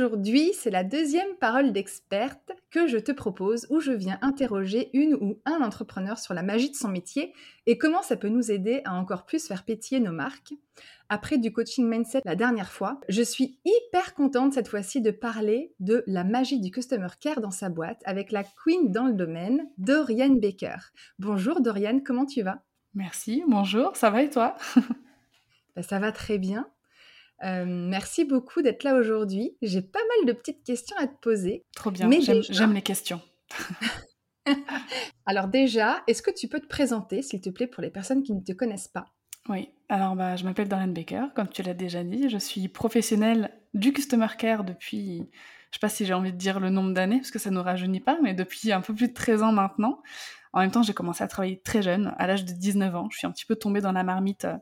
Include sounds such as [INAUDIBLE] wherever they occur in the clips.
Aujourd'hui, c'est la deuxième parole d'experte que je te propose où je viens interroger une ou un entrepreneur sur la magie de son métier et comment ça peut nous aider à encore plus faire pétiller nos marques. Après du coaching mindset la dernière fois, je suis hyper contente cette fois-ci de parler de la magie du customer care dans sa boîte avec la queen dans le domaine, Dorian Baker. Bonjour Dorian, comment tu vas? Merci, bonjour, ça va et toi? Ben, Ça va très bien. Euh, merci beaucoup d'être là aujourd'hui. J'ai pas mal de petites questions à te poser. Trop bien, j'aime les questions. [LAUGHS] alors déjà, est-ce que tu peux te présenter, s'il te plaît, pour les personnes qui ne te connaissent pas? Oui, alors bah, je m'appelle Dorian Baker, comme tu l'as déjà dit. Je suis professionnelle du Customer Care depuis, je sais pas si j'ai envie de dire le nombre d'années, parce que ça ne nous rajeunit pas, mais depuis un peu plus de 13 ans maintenant. En même temps, j'ai commencé à travailler très jeune, à l'âge de 19 ans. Je suis un petit peu tombée dans la marmite euh,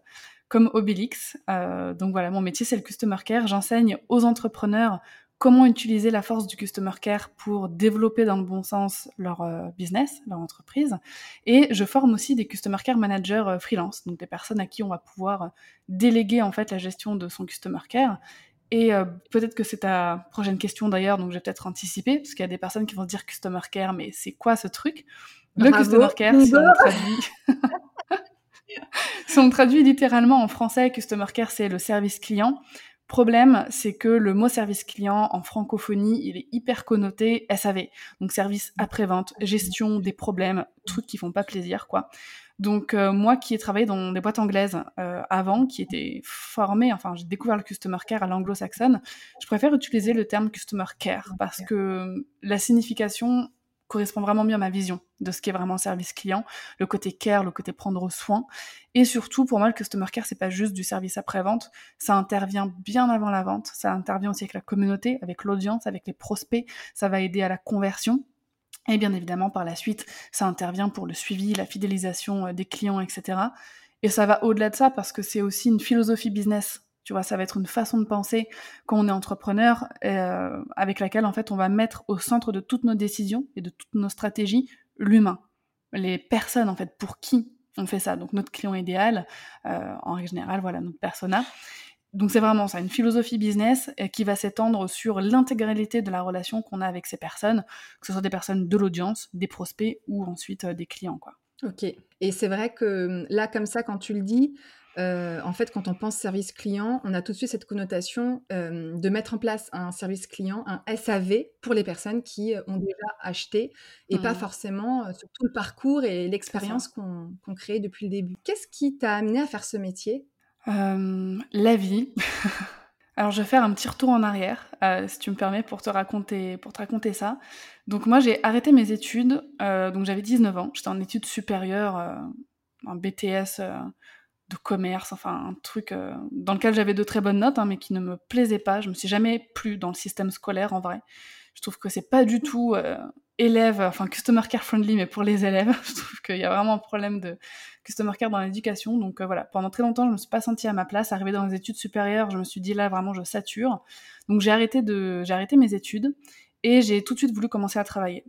comme Obélix. Euh, donc voilà, mon métier, c'est le Customer Care. J'enseigne aux entrepreneurs comment utiliser la force du Customer Care pour développer dans le bon sens leur euh, business, leur entreprise. Et je forme aussi des Customer Care Managers euh, freelance, donc des personnes à qui on va pouvoir déléguer en fait la gestion de son Customer Care. Et peut-être que c'est ta prochaine question d'ailleurs, donc je vais peut-être anticiper, parce qu'il y a des personnes qui vont se dire Customer Care, mais c'est quoi ce truc? Le Customer Care, si on traduit. [LAUGHS] si on traduit littéralement en français, Customer Care, c'est le service client. Problème, c'est que le mot service client en francophonie, il est hyper connoté SAV. Donc service après-vente, gestion des problèmes, trucs qui font pas plaisir, quoi. Donc euh, moi qui ai travaillé dans des boîtes anglaises euh, avant, qui étaient formée, enfin j'ai découvert le customer care à l'anglo-saxonne, je préfère utiliser le terme customer care parce que la signification correspond vraiment mieux à ma vision de ce qu'est vraiment service client, le côté care, le côté prendre soin. Et surtout, pour moi, le customer care, c'est pas juste du service après-vente, ça intervient bien avant la vente, ça intervient aussi avec la communauté, avec l'audience, avec les prospects, ça va aider à la conversion. Et bien évidemment, par la suite, ça intervient pour le suivi, la fidélisation euh, des clients, etc. Et ça va au-delà de ça parce que c'est aussi une philosophie business tu vois, ça va être une façon de penser quand on est entrepreneur, euh, avec laquelle en fait on va mettre au centre de toutes nos décisions et de toutes nos stratégies l'humain, les personnes en fait pour qui on fait ça. Donc notre client idéal, euh, en règle générale, voilà notre persona. Donc c'est vraiment ça, une philosophie business euh, qui va s'étendre sur l'intégralité de la relation qu'on a avec ces personnes, que ce soit des personnes de l'audience, des prospects ou ensuite des clients, quoi. Ok. Et c'est vrai que là, comme ça, quand tu le dis, euh, en fait, quand on pense service client, on a tout de suite cette connotation euh, de mettre en place un service client, un SAV pour les personnes qui euh, ont déjà acheté et pas mmh. forcément sur tout le parcours et l'expérience qu'on crée depuis le début. Qu'est-ce qui t'a amené à faire ce métier? La vie. [LAUGHS] Alors, je vais faire un petit retour en arrière, si tu me permets, pour te raconter, pour te raconter ça. Donc, moi, j'ai arrêté mes études. donc, j'avais 19 ans. J'étais en études supérieures, en BTS de commerce, enfin un truc euh, dans lequel j'avais de très bonnes notes, hein, mais qui ne me plaisait pas. Je me suis jamais plu dans le système scolaire en vrai. Je trouve que c'est pas du tout euh, élève, enfin customer care friendly, mais pour les élèves, [LAUGHS] je trouve qu'il y a vraiment un problème de customer care dans l'éducation. Donc euh, voilà, pendant très longtemps, je me suis pas sentie à ma place. Arrivée dans les études supérieures, je me suis dit là vraiment je sature. Donc j'ai arrêté de, j'ai arrêté mes études et j'ai tout de suite voulu commencer à travailler.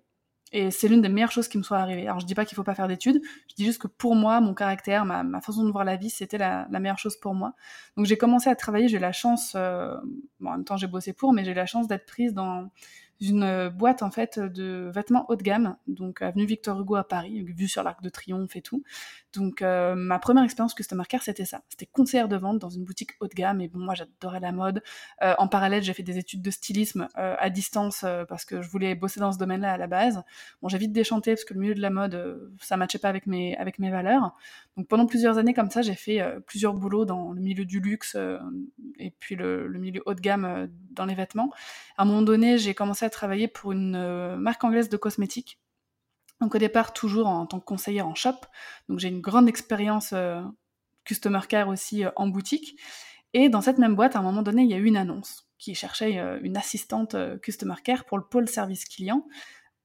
Et c'est l'une des meilleures choses qui me soit arrivée. Alors je dis pas qu'il faut pas faire d'études, je dis juste que pour moi, mon caractère, ma, façon de voir la vie, c'était la, meilleure chose pour moi. Donc j'ai commencé à travailler, j'ai la chance, euh, bon, en même temps j'ai bossé pour, mais j'ai la chance d'être prise dans une boîte en fait de vêtements haut de gamme, donc avenue Victor Hugo à Paris, vue sur l'Arc de Triomphe et tout. Donc euh, ma première expérience customer care c'était ça, c'était conseillère de vente dans une boutique haut de gamme et bon moi j'adorais la mode. Euh, en parallèle j'ai fait des études de stylisme à distance parce que je voulais bosser dans ce domaine-là à la base. Bon j'ai vite déchanté parce que le milieu de la mode ça matchait pas avec mes avec mes valeurs. Donc pendant plusieurs années comme ça j'ai fait plusieurs boulots dans le milieu du luxe et puis le, le milieu haut de gamme dans les vêtements. À un moment donné j'ai commencé à travailler pour une euh, marque anglaise de cosmétiques. Donc au départ, toujours en, tant que conseillère en shop. Donc j'ai une grande expérience euh, customer care aussi euh, en boutique. Et dans cette même boîte, à un moment donné, il y a eu une annonce. qui cherchait une assistante customer care pour le pôle service client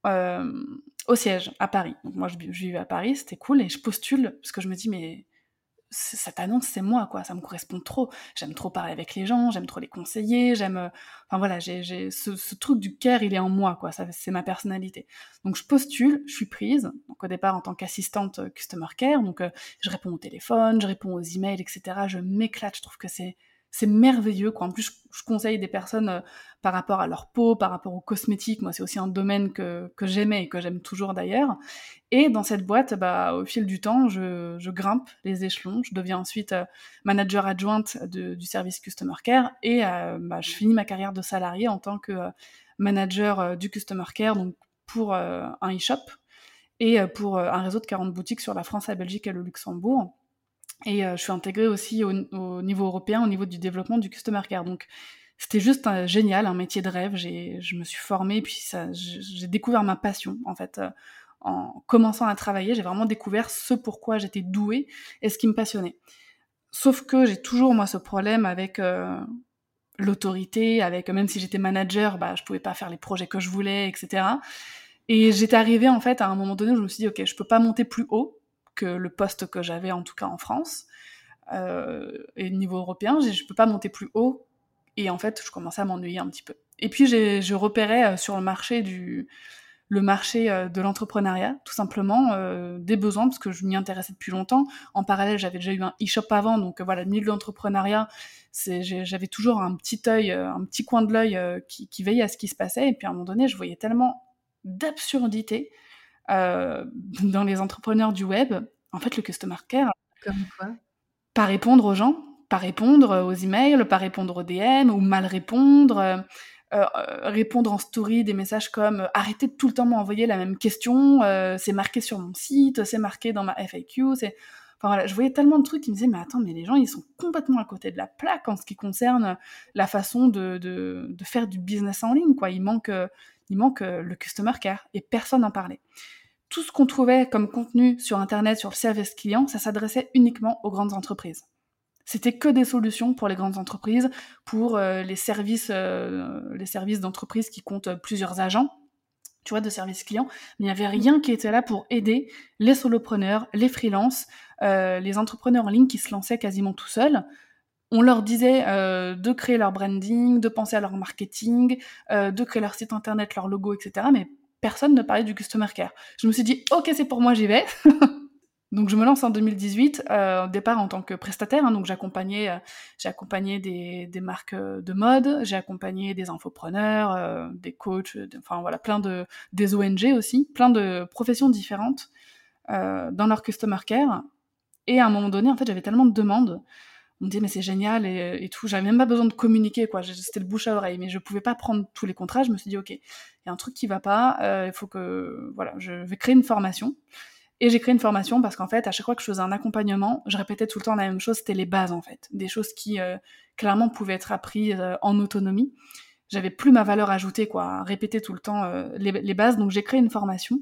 au siège à Paris. Donc moi, je, je vivais à Paris, c'était cool, et je postule parce que je me dis, mais cette annonce, c'est moi, quoi. Ça me correspond trop. J'aime trop parler avec les gens, j'aime trop les conseiller, j'aime. Euh, enfin voilà, j'ai ce, truc du care, il est en moi, quoi. C'est ma personnalité. Donc je postule, je suis prise. Donc au départ en tant qu'assistante euh, customer care, donc euh, je réponds au téléphone, je réponds aux emails, etc. Je m'éclate. Je trouve que c'est c'est merveilleux. Quoi. En plus, je, conseille des personnes euh, par rapport à leur peau, par rapport aux cosmétiques. Moi, c'est aussi un domaine que, j'aimais et que j'aime toujours d'ailleurs. Et dans cette boîte, bah, au fil du temps, je, grimpe les échelons. Je deviens ensuite euh, manager adjointe du service Customer Care et euh, bah, je finis ma carrière de salarié en tant que manager du Customer Care donc pour un e-shop et pour un réseau de 40 boutiques sur la France, la Belgique et le Luxembourg. Et euh, je suis intégrée aussi au, niveau européen, au niveau du développement du customer care. Donc, c'était juste génial, un métier de rêve. Je me suis formée, puis j'ai découvert ma passion, en fait. Euh, en commençant à travailler, j'ai vraiment découvert ce pourquoi j'étais douée et ce qui me passionnait. Sauf que j'ai toujours, moi, ce problème avec euh, l'autorité, avec même si j'étais manager, bah, je pouvais pas faire les projets que je voulais, etc. Et j'étais arrivée, en fait, à un moment donné où je me suis dit, OK, je peux pas monter plus haut, que le poste que j'avais en tout cas en France. Euh, et au niveau européen, je ne peux pas monter plus haut. Et en fait, je commençais à m'ennuyer un petit peu. Et puis, je repérais euh, sur le marché du le marché euh, de l'entrepreneuriat, tout simplement, des besoins, parce que je m'y intéressais depuis longtemps. En parallèle, j'avais déjà eu un e-shop avant, donc voilà, le milieu de l'entrepreneuriat, j'avais toujours un petit œil, un petit coin de l'œil qui, qui, veillait à ce qui se passait. Et puis à un moment donné, je voyais tellement d'absurdités euh, [LAUGHS] dans les entrepreneurs du web, en fait, le customer care. Comme quoi? Pas répondre aux gens, pas répondre aux emails, pas répondre aux DM ou mal répondre. Euh, euh, répondre en story des messages comme arrêtez de tout le temps m'envoyer la même question, c'est marqué sur mon site, c'est marqué dans ma FAQ, c'est enfin voilà, je voyais tellement de trucs qui me disaient mais attends mais les gens ils sont complètement à côté de la plaque en ce qui concerne la façon de, de, de faire du business en ligne quoi, il manque il manque euh, le customer care et personne n'en parlait. Tout ce qu'on trouvait comme contenu sur Internet, sur le service client, ça s'adressait uniquement aux grandes entreprises. C'était que des solutions pour les grandes entreprises, pour euh, les services, euh, les services d'entreprise qui comptent plusieurs agents, tu vois, de service client. Mais il n'y avait rien qui était là pour aider les solopreneurs, les freelances, les entrepreneurs en ligne qui se lançaient quasiment tout seuls on leur disait euh, de créer leur branding, de penser à leur marketing, euh, de créer leur site internet, leur logo, etc. Mais personne ne parlait du customer care. Je me suis dit, ok, c'est pour moi, j'y vais. [LAUGHS] donc je me lance en 2018, euh, au départ en tant que prestataire. Hein, donc j'accompagnais, j'ai accompagné des, marques de mode, j'ai accompagné des infopreneurs, des coachs, enfin voilà, plein de des ONG aussi, plein de professions différentes dans leur customer care. Et à un moment donné, en fait, j'avais tellement de demandes on me dit mais c'est génial et, et tout. J'avais même pas besoin de communiquer quoi. C'était le bouche à oreille, mais je pouvais pas prendre tous les contrats. Je me suis dit ok, il y a un truc qui va pas. Euh, il faut que voilà, je vais créer une formation. Et j'ai créé une formation parce qu'en fait, à chaque fois que je faisais un accompagnement, je répétais tout le temps la même chose. C'était les bases en fait, des choses qui euh, clairement pouvaient être apprises euh, en autonomie. J'avais plus ma valeur ajoutée quoi, à répéter tout le temps les, les, bases. Donc j'ai créé une formation.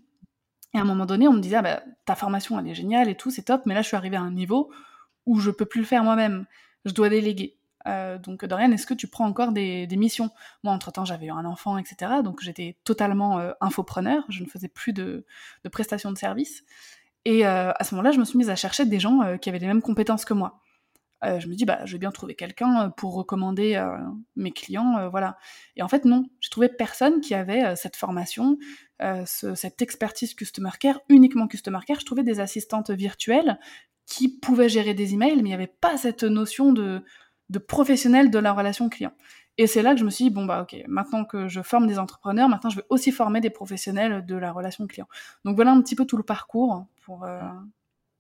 Et à un moment donné, on me disait ah, bah, ta formation elle est géniale et tout, c'est top. Mais là, je suis arrivée à un niveau où je peux plus le faire moi-même. Je dois déléguer. Euh, donc Dorian, est-ce que tu prends encore des, missions? Moi, entre-temps, j'avais eu un enfant, etc. Donc j'étais totalement euh, infopreneur. Je ne faisais plus de, prestations de services. Et euh, à ce moment-là, je me suis mise à chercher des gens qui avaient les mêmes compétences que moi. je me dis, bah, je vais bien trouver quelqu'un pour recommander mes clients, voilà. Et en fait, non, je trouvais personne qui avait cette formation, cette expertise customer care, uniquement customer care. Je trouvais des assistantes virtuelles qui pouvait gérer des emails, mais il n'y avait pas cette notion de, de professionnel de la relation client. Et c'est là que je me suis dit, bon, bah ok, maintenant que je forme des entrepreneurs, maintenant je vais aussi former des professionnels de la relation client. Donc voilà un petit peu tout le parcours pour euh,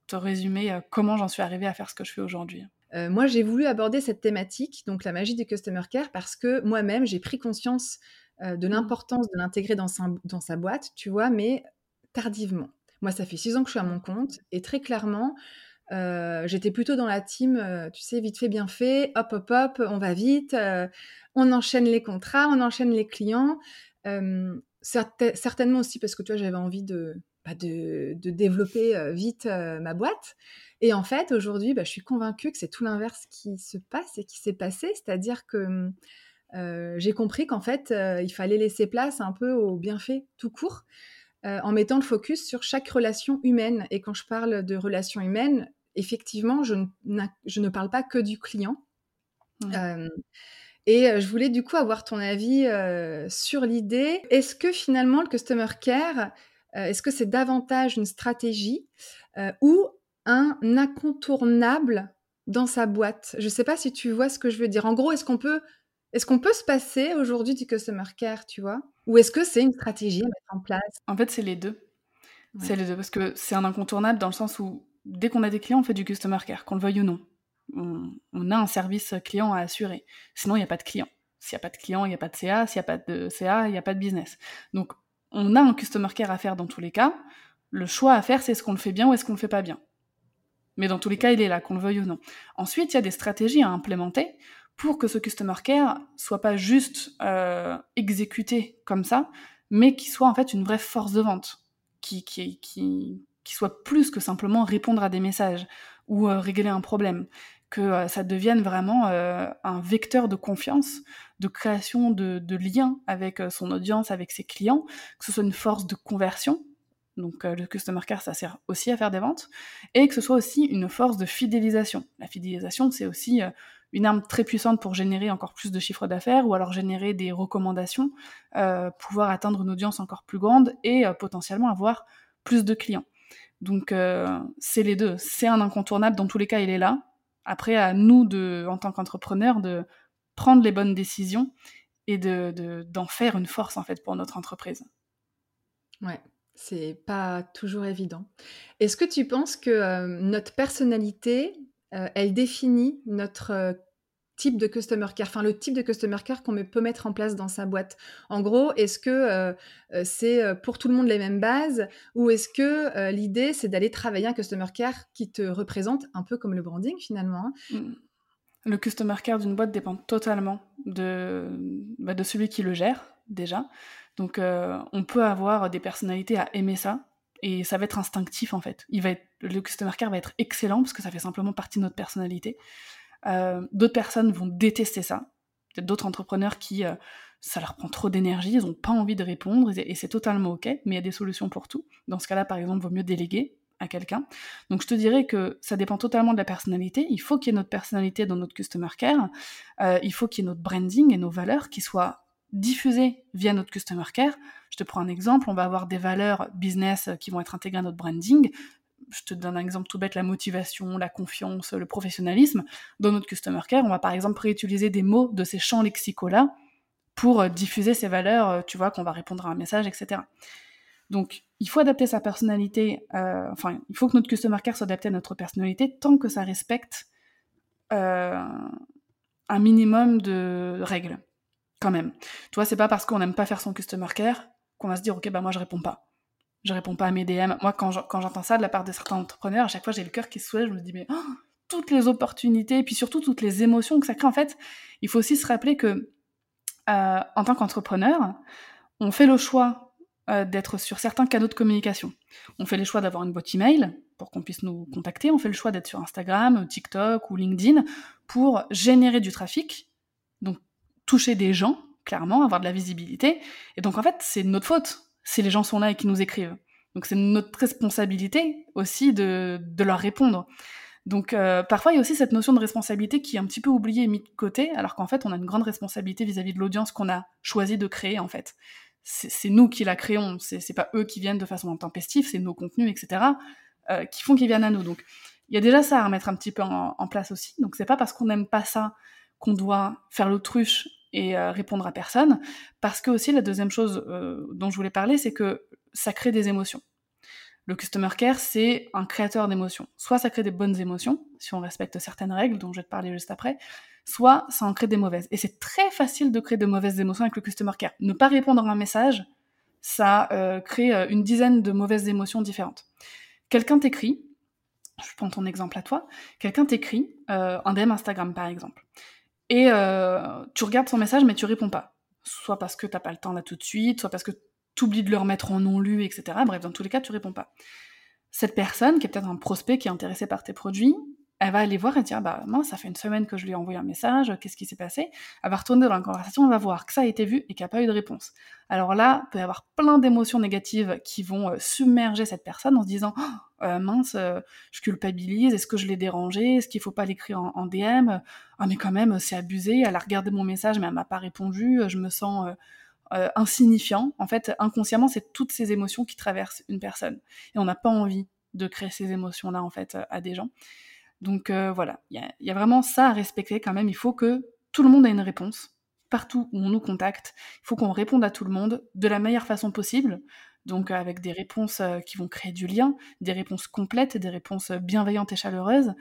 te résumer euh, comment j'en suis arrivée à faire ce que je fais aujourd'hui. Euh, moi, j'ai voulu aborder cette thématique, donc la magie du customer care, parce que moi-même, j'ai pris conscience de mmh. l'importance de l'intégrer dans sa, dans sa boîte, tu vois, mais tardivement. Moi, ça fait six ans que je suis à mon compte, et très clairement, euh, j'étais plutôt dans la team, euh, tu sais, vite fait, bien fait, hop, hop, hop, on va vite, euh, on enchaîne les contrats, on enchaîne les clients. certainement aussi parce que toi, j'avais envie de, bah, de, développer vite ma boîte. Et en fait, aujourd'hui, bah, je suis convaincue que c'est tout l'inverse qui se passe et qui s'est passé, c'est-à-dire que j'ai compris qu'en fait, il fallait laisser place un peu au bienfait tout court, en mettant le focus sur chaque relation humaine. Et quand je parle de relation humaine, effectivement, je, ne parle pas que du client. et je voulais du coup avoir ton avis sur l'idée. Est-ce que finalement le customer care, est-ce que c'est davantage une stratégie ou un incontournable dans sa boîte? Je ne sais pas si tu vois ce que je veux dire. En gros, est-ce qu'on peut, est-ce qu'on peut se passer aujourd'hui du customer care, tu vois? Ou est-ce que c'est une stratégie à mettre en place? En fait, c'est les deux. C'est les deux parce que c'est un incontournable dans le sens où dès qu'on a des clients, on fait du customer care, qu'on le veuille ou non. On, a un service client à assurer. Sinon, il n'y a pas de client. S'il n'y a pas de client, il n'y a pas de CA. S'il n'y a pas de CA, il n'y a pas de business. Donc, on a un customer care à faire dans tous les cas. Le choix à faire, c'est est-ce qu'on le fait bien ou est-ce qu'on le fait pas bien. Mais dans tous les cas, il est là, qu'on le veuille ou non. Ensuite, il y a des stratégies à implémenter pour que ce customer care soit pas juste euh, exécuté comme ça, mais qui soit en fait une vraie force de vente, qui, qui, qui, qui soit plus que simplement répondre à des messages ou euh, régler un problème, que euh, ça devienne vraiment un vecteur de confiance, de création de, de liens avec son audience, avec ses clients, que ce soit une force de conversion. Donc le customer care, ça sert aussi à faire des ventes, et que ce soit aussi une force de fidélisation. La fidélisation, c'est aussi une arme très puissante pour générer encore plus de chiffres d'affaires ou alors générer des recommandations, pouvoir atteindre une audience encore plus grande et potentiellement avoir plus de clients. Donc euh, c'est les deux. C'est un incontournable, dans tous les cas, il est là. Après, à nous, de, en tant qu'entrepreneurs, de prendre les bonnes décisions et de, d'en faire une force, en fait, pour notre entreprise. Ouais, c'est pas toujours évident. Est-ce que tu penses que euh, notre personnalité, euh, elle définit notre type de customer care, enfin le type de customer care qu'on peut mettre en place dans sa boîte. En gros, est-ce que euh, euh, c'est euh, pour tout le monde les mêmes bases ou est-ce que l'idée c'est d'aller travailler un customer care qui te représente un peu comme le branding finalement hein? mmh. Le customer care d'une boîte dépend totalement de, bah, celui qui le gère déjà. Donc on peut avoir des personnalités à aimer ça, et ça va être instinctif en fait. Il va être, le customer care va être excellent parce que ça fait simplement partie de notre personnalité. Euh, d'autres personnes vont détester ça. Peut-être d'autres entrepreneurs qui, euh, ça leur prend trop d'énergie, ils n'ont pas envie de répondre, et c'est totalement ok, mais il y a des solutions pour tout. Dans ce cas-là, par exemple, il vaut mieux déléguer à quelqu'un. Donc je te dirais que ça dépend totalement de la personnalité. Il faut qu'il y ait notre personnalité dans notre customer care. Euh, il faut qu'il y ait notre branding et nos valeurs qui soient diffusées via notre customer care. Je te prends un exemple, on va avoir des valeurs business qui vont être intégrées à notre branding je te donne un exemple tout bête, la motivation, la confiance, le professionnalisme. Dans notre Customer Care, on va par exemple réutiliser des mots de ces champs lexicaux-là pour euh, diffuser ces valeurs, euh, tu vois, qu'on va répondre à un message, etc. Donc, il faut adapter sa personnalité, euh, enfin, il faut que notre Customer Care soit adapté à notre personnalité tant que ça respecte un minimum de règles, quand même. Tu vois, c'est pas parce qu'on n'aime pas faire son Customer Care qu'on va se dire, ok, bah moi je réponds pas je réponds pas à mes DM. Moi, quand j'entends ça de la part de certains entrepreneurs, à chaque fois, j'ai le cœur qui se soulève. Je me dis, mais oh, toutes les opportunités, et puis surtout toutes les émotions que ça crée. En fait, il faut aussi se rappeler que, euh, en tant qu'entrepreneur, on fait le choix euh, d'être sur certains canaux de communication. On fait le choix d'avoir une boîte email pour qu'on puisse nous contacter. On fait le choix d'être sur Instagram, TikTok ou LinkedIn pour générer du trafic, donc toucher des gens, clairement, avoir de la visibilité. Et donc, en fait, c'est notre faute si les gens sont là et qui nous écrivent. Donc c'est notre responsabilité aussi de, de leur répondre. Donc euh, parfois il y a aussi cette notion de responsabilité qui est un petit peu oubliée et mise de côté, alors qu'en fait on a une grande responsabilité vis-à-vis de l'audience qu'on a choisi de créer en fait. C'est nous qui la créons, c'est pas eux qui viennent de façon intempestive, c'est nos contenus, etc. Euh, qui font qu'ils viennent à nous. Donc il y a déjà ça à remettre un petit peu en, en place aussi. Donc c'est pas parce qu'on n'aime pas ça qu'on doit faire l'autruche et euh, répondre à personne. Parce que aussi, la deuxième chose euh, dont je voulais parler, c'est que ça crée des émotions. Le customer care, c'est un créateur d'émotions. Soit ça crée des bonnes émotions, si on respecte certaines règles dont je vais te parler juste après, soit ça en crée des mauvaises. Et c'est très facile de créer de mauvaises émotions avec le customer care. Ne pas répondre à un message, ça euh, crée une dizaine de mauvaises émotions différentes. Quelqu'un t'écrit, je prends ton exemple à toi, quelqu'un t'écrit, un DM Instagram par exemple, et euh, tu regardes son message, mais tu réponds pas. Soit parce que t'as pas le temps là tout de suite, soit parce que tu oublies de le remettre en non lu, etc. Bref, dans tous les cas, tu réponds pas. Cette personne, qui est peut-être un prospect qui est intéressé par tes produits, elle va aller voir et dire bah mince, ça fait une semaine que je lui ai envoyé un message, qu'est-ce qui s'est passé? Elle va retourner dans la conversation, elle va voir que ça a été vu et qu'il n'y a pas eu de réponse. Alors là, il peut y avoir plein d'émotions négatives qui vont euh, submerger cette personne en se disant oh, euh, mince, euh, je culpabilise, est-ce que je l'ai dérangé, est-ce qu'il faut pas l'écrire en, DM Ah mais quand même, c'est abusé, elle a regardé mon message mais elle m'a pas répondu, je me sens insignifiant. En fait, inconsciemment, c'est toutes ces émotions qui traversent une personne et on n'a pas envie de créer ces émotions-là en fait à des gens. Donc euh, voilà, il y, a vraiment ça à respecter quand même. Il faut que tout le monde ait une réponse. Partout où on nous contacte, il faut qu'on réponde à tout le monde de la meilleure façon possible. Donc euh, avec des réponses euh, qui vont créer du lien, des réponses complètes, des réponses bienveillantes et chaleureuses.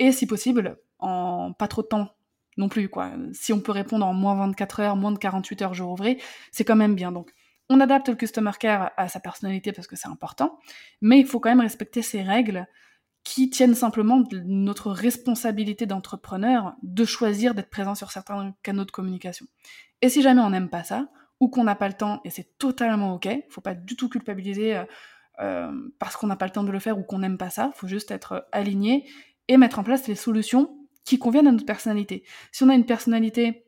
et si possible, en pas trop de temps non plus. Si on peut répondre en moins 24 heures, moins de 48 heures jour ouvré, c'est quand même bien. Donc on adapte le customer care à sa personnalité parce que c'est important, mais il faut quand même respecter ces règles qui tiennent simplement de notre responsabilité d'entrepreneur de choisir d'être présent sur certains canaux de communication. Et si jamais on n'aime pas ça, ou qu'on n'a pas le temps, et c'est totalement ok, faut pas du tout culpabiliser euh, euh, parce qu'on n'a pas le temps de le faire ou qu'on n'aime pas ça, faut juste être aligné et mettre en place les solutions qui conviennent à notre personnalité. Si on a une personnalité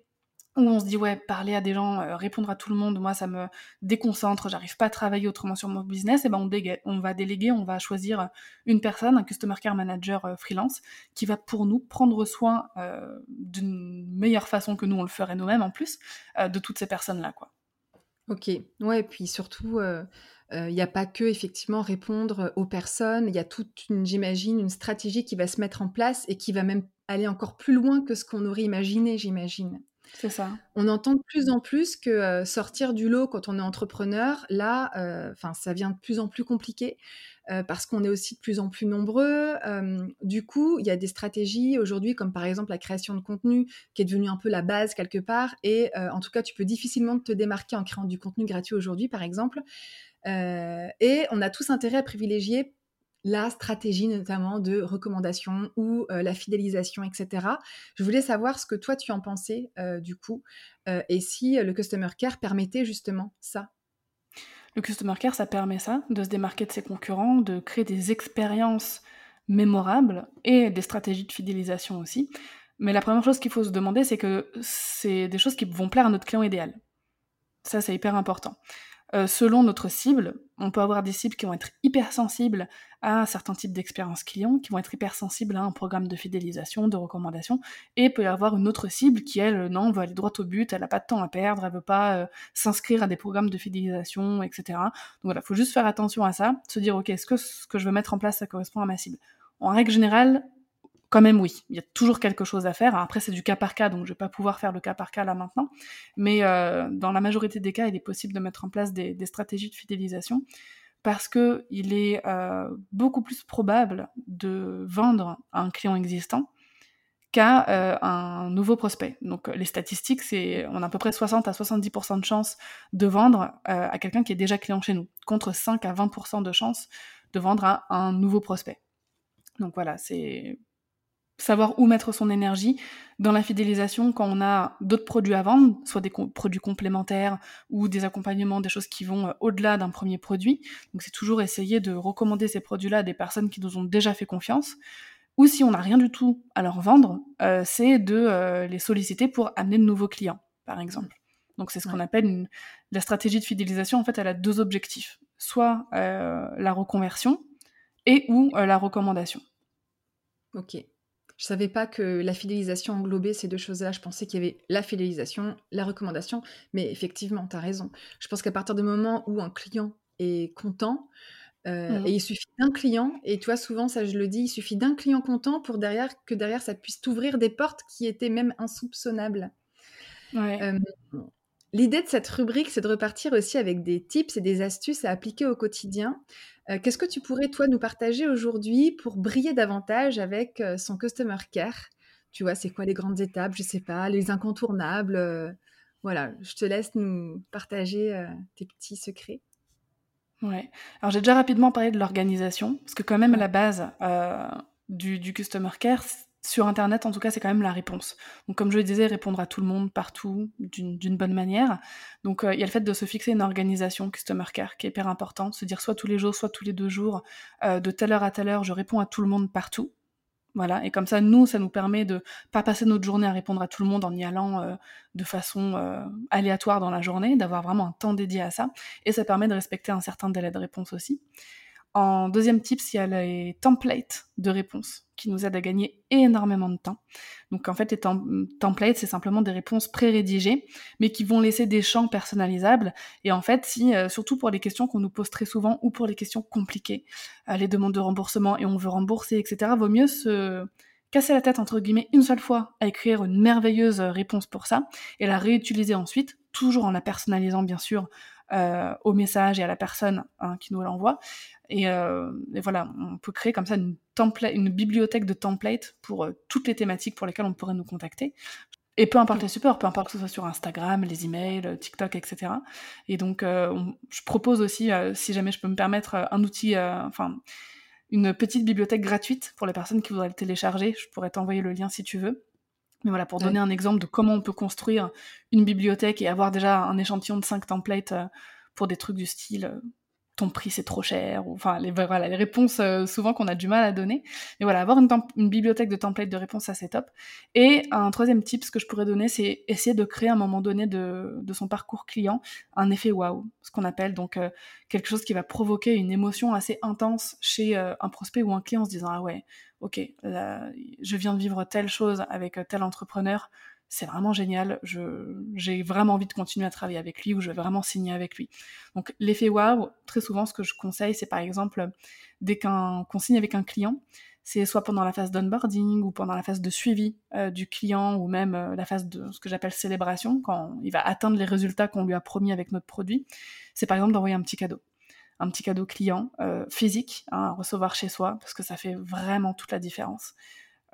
où on se dit ouais parler à des gens euh, répondre à tout le monde moi ça me déconcentre j'arrive pas à travailler autrement sur mon business et ben on, on va déléguer on va choisir une personne un customer care manager euh, freelance qui va pour nous prendre soin euh, d'une meilleure façon que nous on le ferait nous-mêmes en plus de toutes ces personnes là quoi ok ouais et puis surtout il n'y a pas que effectivement répondre aux personnes, il y a toute une, j'imagine, une stratégie qui va se mettre en place et qui va même aller encore plus loin que ce qu'on aurait imaginé, j'imagine. On entend de plus en plus que sortir du lot quand on est entrepreneur, là, enfin, ça devient de plus en plus compliqué parce qu'on est aussi de plus en plus nombreux. du coup, il y a des stratégies aujourd'hui, comme par exemple la création de contenu, qui est devenue un peu la base quelque part. Et en tout cas, tu peux difficilement te démarquer en créant du contenu gratuit aujourd'hui, par exemple. et on a tous intérêt à privilégier la stratégie notamment de recommandation ou euh, la fidélisation, etc. Je voulais savoir ce que toi tu en pensais euh, du coup euh, et si le Customer Care permettait justement ça. Le Customer Care, ça permet ça, de se démarquer de ses concurrents, de créer des expériences mémorables et des stratégies de fidélisation aussi. Mais la première chose qu'il faut se demander, c'est que c'est des choses qui vont plaire à notre client idéal. Ça, c'est hyper important. Euh, selon notre cible, on peut avoir des cibles qui vont être hypersensibles à certains types d'expériences clients, qui vont être hypersensibles à un programme de fidélisation, de recommandation, et peut y avoir une autre cible qui, elle, non, veut aller droit au but, elle n'a pas de temps à perdre, elle veut pas euh, s'inscrire à des programmes de fidélisation, etc. Donc voilà, il faut juste faire attention à ça, se dire, ok, est-ce que ce que je veux mettre en place, ça correspond à ma cible? En règle générale, quand même oui, il y a toujours quelque chose à faire. Après, c'est du cas par cas, donc je vais pas pouvoir faire le cas par cas là maintenant. Mais euh, dans la majorité des cas, il est possible de mettre en place des, stratégies de fidélisation parce que il est euh, beaucoup plus probable de vendre à un client existant qu'à euh, un nouveau prospect. Donc les statistiques, c'est on a à peu près 60 à 70% de chances de vendre à quelqu'un qui est déjà client chez nous, contre 5 à 20% de chances de vendre à un nouveau prospect. Donc voilà, c'est savoir où mettre son énergie dans la fidélisation quand on a d'autres produits à vendre, soit des produits complémentaires ou des accompagnements, des choses qui vont euh, au-delà d'un premier produit. Donc c'est toujours essayer de recommander ces produits-là à des personnes qui nous ont déjà fait confiance. Ou si on n'a rien du tout à leur vendre, euh, c'est de euh, les solliciter pour amener de nouveaux clients, par exemple. Donc c'est ce qu'on appelle une... la stratégie de fidélisation. En fait, elle a deux objectifs soit la reconversion et ou la recommandation. Ok. Je savais pas que la fidélisation englobait ces deux choses-là. Je pensais qu'il y avait la fidélisation, la recommandation, mais effectivement, tu as raison. Je pense qu'à partir du moment où un client est content, euh, mmh. et il suffit d'un client, et toi souvent ça je le dis, il suffit d'un client content pour derrière que derrière ça puisse t'ouvrir des portes qui étaient même insoupçonnables. Euh, l'idée de cette rubrique, c'est de repartir aussi avec des tips et des astuces à appliquer au quotidien. Euh, qu'est-ce que tu pourrais, toi, nous partager aujourd'hui pour briller davantage avec euh, son customer care? Tu vois, c'est quoi les grandes étapes Je sais pas, les incontournables. Euh, voilà, je te laisse nous partager tes petits secrets. Ouais. Alors j'ai déjà rapidement parlé de l'organisation, parce que quand même la base du, du, customer care, sur Internet, en tout cas, c'est quand même la réponse. Donc, comme je le disais, répondre à tout le monde, partout, d'une bonne manière. Donc, euh, il y a le fait de se fixer une organisation Customer Care qui est hyper important. Se dire soit tous les jours, soit tous les deux jours, euh, de telle heure à telle heure, je réponds à tout le monde partout. Voilà, et comme ça, nous, ça nous permet de pas passer notre journée à répondre à tout le monde en y allant euh, de façon aléatoire dans la journée, d'avoir vraiment un temps dédié à ça, et ça permet de respecter un certain délai de réponse aussi. En deuxième tips, il y a les templates de réponses qui nous aident à gagner énormément de temps. Donc en fait, les templates, c'est simplement des réponses pré-rédigées, mais qui vont laisser des champs personnalisables. Et en fait, si, euh, surtout pour les questions qu'on nous pose très souvent ou pour les questions compliquées, euh, les demandes de remboursement et on veut rembourser, etc., vaut mieux se casser la tête entre guillemets une seule fois à écrire une merveilleuse réponse pour ça et la réutiliser ensuite, toujours en la personnalisant bien sûr euh, au message et à la personne hein, qui nous l'envoie. Euh, et, voilà, on peut créer comme ça une, bibliothèque de templates pour euh, toutes les thématiques pour lesquelles on pourrait nous contacter. Et peu importe les supports, peu importe que ce soit sur Instagram, les emails, TikTok, etc. Et donc, je propose aussi, si jamais je peux me permettre, un outil, enfin, une petite bibliothèque gratuite pour les personnes qui voudraient le télécharger. Je pourrais t'envoyer le lien si tu veux. Mais voilà, pour donner un exemple de comment on peut construire une bibliothèque et avoir déjà un échantillon de 5 templates euh, pour des trucs du style euh, ton prix c'est trop cher, ou enfin les, voilà, les réponses euh, souvent qu'on a du mal à donner. Mais voilà, avoir une, bibliothèque de templates de réponses, ça c'est top. Et un troisième tip, ce que je pourrais donner, c'est essayer de créer à un moment donné de, son parcours client un effet waouh, ce qu'on appelle donc quelque chose qui va provoquer une émotion assez intense chez un prospect ou un client en se disant ah ouais, ok, je viens de vivre telle chose avec euh, tel entrepreneur, c'est vraiment génial, j'ai vraiment envie de continuer à travailler avec lui ou je vais vraiment signer avec lui. Donc l'effet wow, très souvent ce que je conseille, c'est par exemple dès qu'on signe avec un client, c'est soit pendant la phase d'onboarding ou pendant la phase de suivi euh, du client ou même euh, la phase de ce que j'appelle célébration, quand il va atteindre les résultats qu'on lui a promis avec notre produit, c'est par exemple d'envoyer un petit cadeau un petit cadeau client euh, physique hein, à recevoir chez soi, parce que ça fait vraiment toute la différence.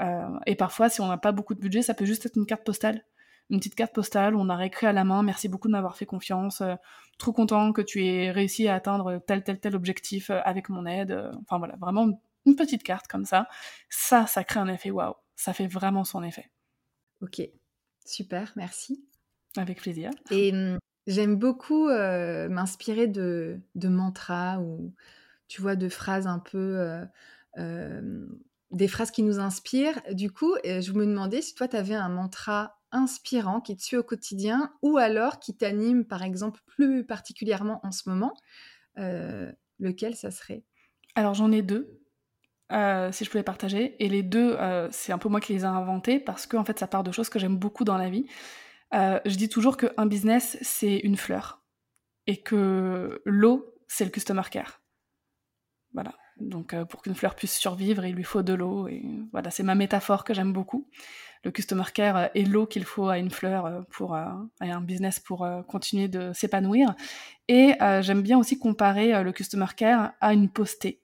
Euh, et parfois, si on n'a pas beaucoup de budget, ça peut juste être une carte postale. Une petite carte postale où on a réécrit à la main, merci beaucoup de m'avoir fait confiance, euh, trop content que tu aies réussi à atteindre tel, tel, tel objectif avec mon aide. Enfin voilà, vraiment une petite carte comme ça. Ça, ça crée un effet waouh. Ça fait vraiment son effet. Ok, super, merci. Avec plaisir. Et hum, J'aime beaucoup m'inspirer de, de mantras ou, tu vois, de phrases un peu... des phrases qui nous inspirent. Du coup, je me demandais si toi, tu avais un mantra inspirant qui te suit au quotidien ou alors qui t'anime, par exemple, plus particulièrement en ce moment. lequel ça serait? Alors, j'en ai deux. si je pouvais partager. Et les deux, c'est un peu moi qui les ai inventés parce que en fait, ça part de choses que j'aime beaucoup dans la vie. Euh, je dis toujours qu'un business, c'est une fleur. Et que l'eau, c'est le customer care. Voilà. Donc, euh, pour qu'une fleur puisse survivre, il lui faut de l'eau. Et voilà, c'est ma métaphore que j'aime beaucoup. Le customer care est l'eau qu'il faut à une fleur euh, pour à un business pour continuer de s'épanouir. Et j'aime bien aussi comparer le customer care à une postée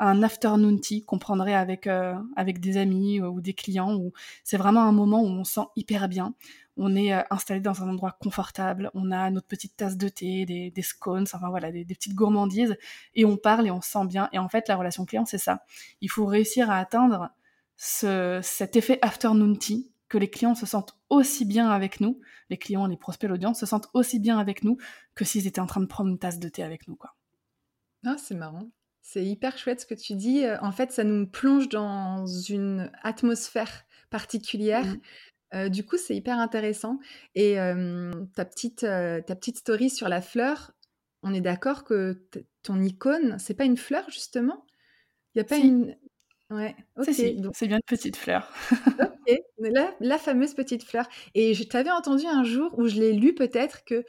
un afternoon tea qu'on prendrait avec, avec des amis ou des clients où c'est vraiment un moment où on se sent hyper bien, on est euh, installé dans un endroit confortable, on a notre petite tasse de thé, des, scones, enfin voilà, des, petites gourmandises, et on parle et on se sent bien. Et en fait, la relation client, c'est ça. Il faut réussir à atteindre cet effet afternoon tea, que les clients se sentent aussi bien avec nous, les clients, les prospects, l'audience se sentent aussi bien avec nous que s'ils étaient en train de prendre une tasse de thé avec nous, quoi. Ah, c'est marrant. C'est hyper chouette ce que tu dis. Euh, en fait, ça nous plonge dans une atmosphère particulière. Mmh du coup, c'est hyper intéressant et ta petite, ta petite story sur la fleur, on est d'accord que ton icône, c'est pas une fleur justement? Il y a pas une ouais, OK, c'est bien une petite fleur. OK, la la fameuse petite fleur et je t'avais entendu un jour où je l'ai lu peut-être que,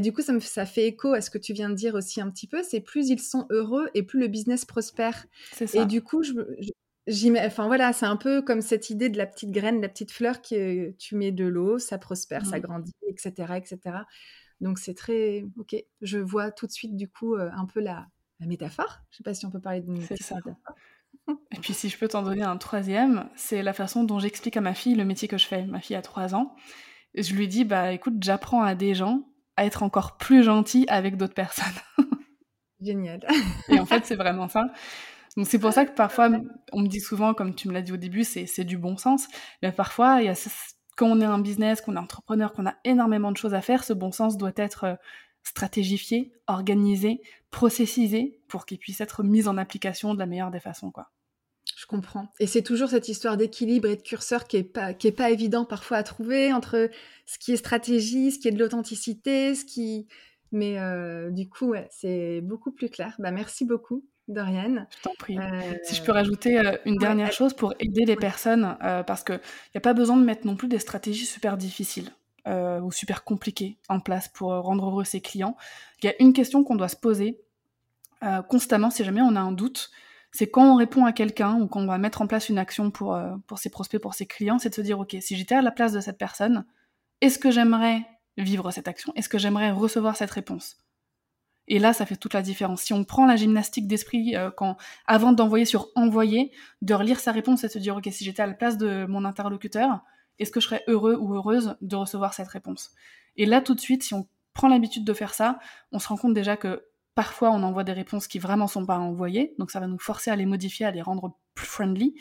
du coup ça me ça fait écho à ce que tu viens de dire aussi un petit peu, c'est plus ils sont heureux et plus le business prospère C'est et du coup je enfin voilà, c'est un peu comme cette idée de la petite graine, la petite fleur que tu mets de l'eau, ça prospère, ça mmh. grandit, etc., etc. Donc c'est très ok. Je vois tout de suite du coup euh, un peu la, métaphore. Je sais pas si on peut parler de métaphore. Et puis si je peux t'en donner un troisième, c'est la façon dont j'explique à ma fille le métier que je fais. Ma fille a trois ans. Et je lui dis bah écoute, j'apprends à des gens à être encore plus gentils avec d'autres personnes. [LAUGHS] Génial. Et en fait, c'est vraiment ça. Donc c'est pour ça que parfois, on me dit souvent, comme tu me l'as dit au début, c'est du bon sens. Mais parfois, quand on est un business, qu'on est entrepreneur, qu'on a énormément de choses à faire, ce bon sens doit être euh, stratégifié, organisé, processisé, pour qu'il puisse être mis en application de la meilleure des façons. Quoi. Je comprends. Et c'est toujours cette histoire d'équilibre et de curseur qui est pas pas évident parfois à trouver entre ce qui est stratégie, ce qui est de l'authenticité, ce qui mais euh, du coup c'est beaucoup plus clair. Bah merci beaucoup Dorian. Je t'en prie. Si je peux rajouter euh, une dernière chose pour aider les personnes, euh, parce qu'il n'y a pas besoin de mettre non plus des stratégies super difficiles ou super compliquées en place pour rendre heureux ses clients. Il y a une question qu'on doit se poser constamment si jamais on a un doute c'est quand on répond à quelqu'un ou qu'on va mettre en place une action pour, euh, pour ses prospects, pour ses clients, c'est de se dire, OK, si j'étais à la place de cette personne, est-ce que j'aimerais vivre cette action? Est-ce que j'aimerais recevoir cette réponse? Et là, ça fait toute la différence. Si on prend la gymnastique d'esprit euh, quand, avant d'envoyer sur envoyer, de relire sa réponse et de se dire, OK, si j'étais à la place de mon interlocuteur, est-ce que je serais heureux ou heureuse de recevoir cette réponse? Et là, tout de suite, si on prend l'habitude de faire ça, on se rend compte déjà que Parfois, on envoie des réponses qui vraiment sont pas envoyées, donc ça va nous forcer à les modifier, à les rendre plus friendly,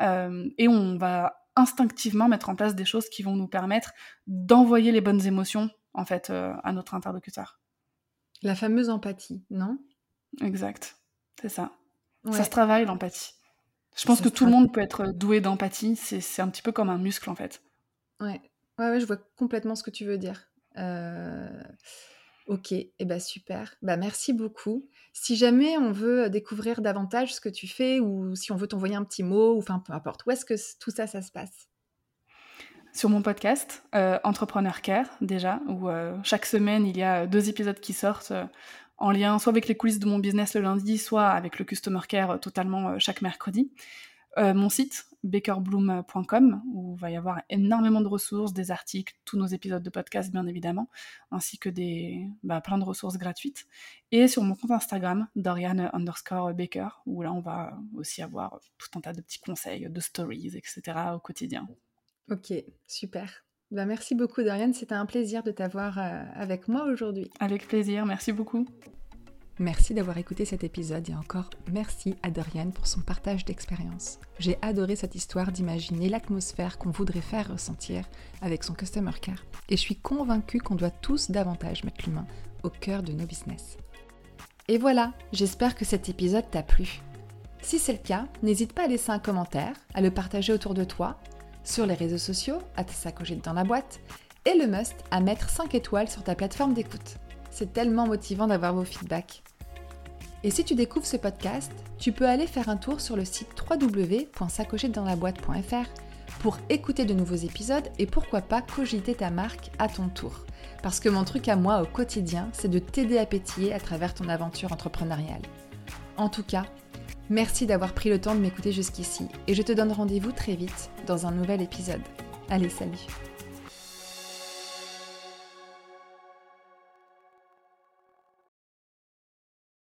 euh, et on va instinctivement mettre en place des choses qui vont nous permettre d'envoyer les bonnes émotions en fait euh, à notre interlocuteur. La fameuse empathie, non? Exact, c'est ça. Ça se travaille l'empathie. Je pense que tout le monde peut être doué d'empathie, c'est un petit peu comme un muscle en fait. Ouais. ouais, ouais, je vois complètement ce que tu veux dire. Euh... Ok, et eh ben super. Bah merci beaucoup. Si jamais on veut découvrir davantage ce que tu fais ou si on veut t'envoyer un petit mot ou enfin peu importe, où est-ce que tout ça ça se passe? Sur mon podcast euh, Entrepreneur Care déjà, où euh, chaque semaine il y a deux épisodes qui sortent euh, en lien soit avec les coulisses de mon business le lundi, soit avec le Customer Care totalement chaque mercredi. mon site bakerbloom.com où il va y avoir énormément de ressources, des articles, tous nos épisodes de podcast bien évidemment, ainsi que des bah, plein de ressources gratuites. Et sur mon compte Instagram, Dorian underscore Baker, où là on va aussi avoir tout un tas de petits conseils, de stories, etc. au quotidien. Ok, super. Bah, merci beaucoup Dorian, c'était un plaisir de t'avoir euh, avec moi aujourd'hui. Avec plaisir, merci beaucoup. Merci d'avoir écouté cet épisode et encore merci à Dorian pour son partage d'expérience. J'ai adoré cette histoire d'imaginer l'atmosphère qu'on voudrait faire ressentir avec son Customer Care. Et je suis convaincue qu'on doit tous davantage mettre l'humain au cœur de nos business. Et voilà, j'espère que cet épisode t'a plu. Si c'est le cas, n'hésite pas à laisser un commentaire, à le partager autour de toi, sur les réseaux sociaux, à sacocher dans la boîte, et le must à mettre 5 étoiles sur ta plateforme d'écoute. C'est tellement motivant d'avoir vos feedbacks. Et si tu découvres ce podcast, tu peux aller faire un tour sur le site www.sacochetdansla-boîte.fr pour écouter de nouveaux épisodes et pourquoi pas cogiter ta marque à ton tour. Parce que mon truc à moi au quotidien, c'est de t'aider à pétiller à travers ton aventure entrepreneuriale. En tout cas, merci d'avoir pris le temps de m'écouter jusqu'ici et je te donne rendez-vous très vite dans un nouvel épisode. Allez, salut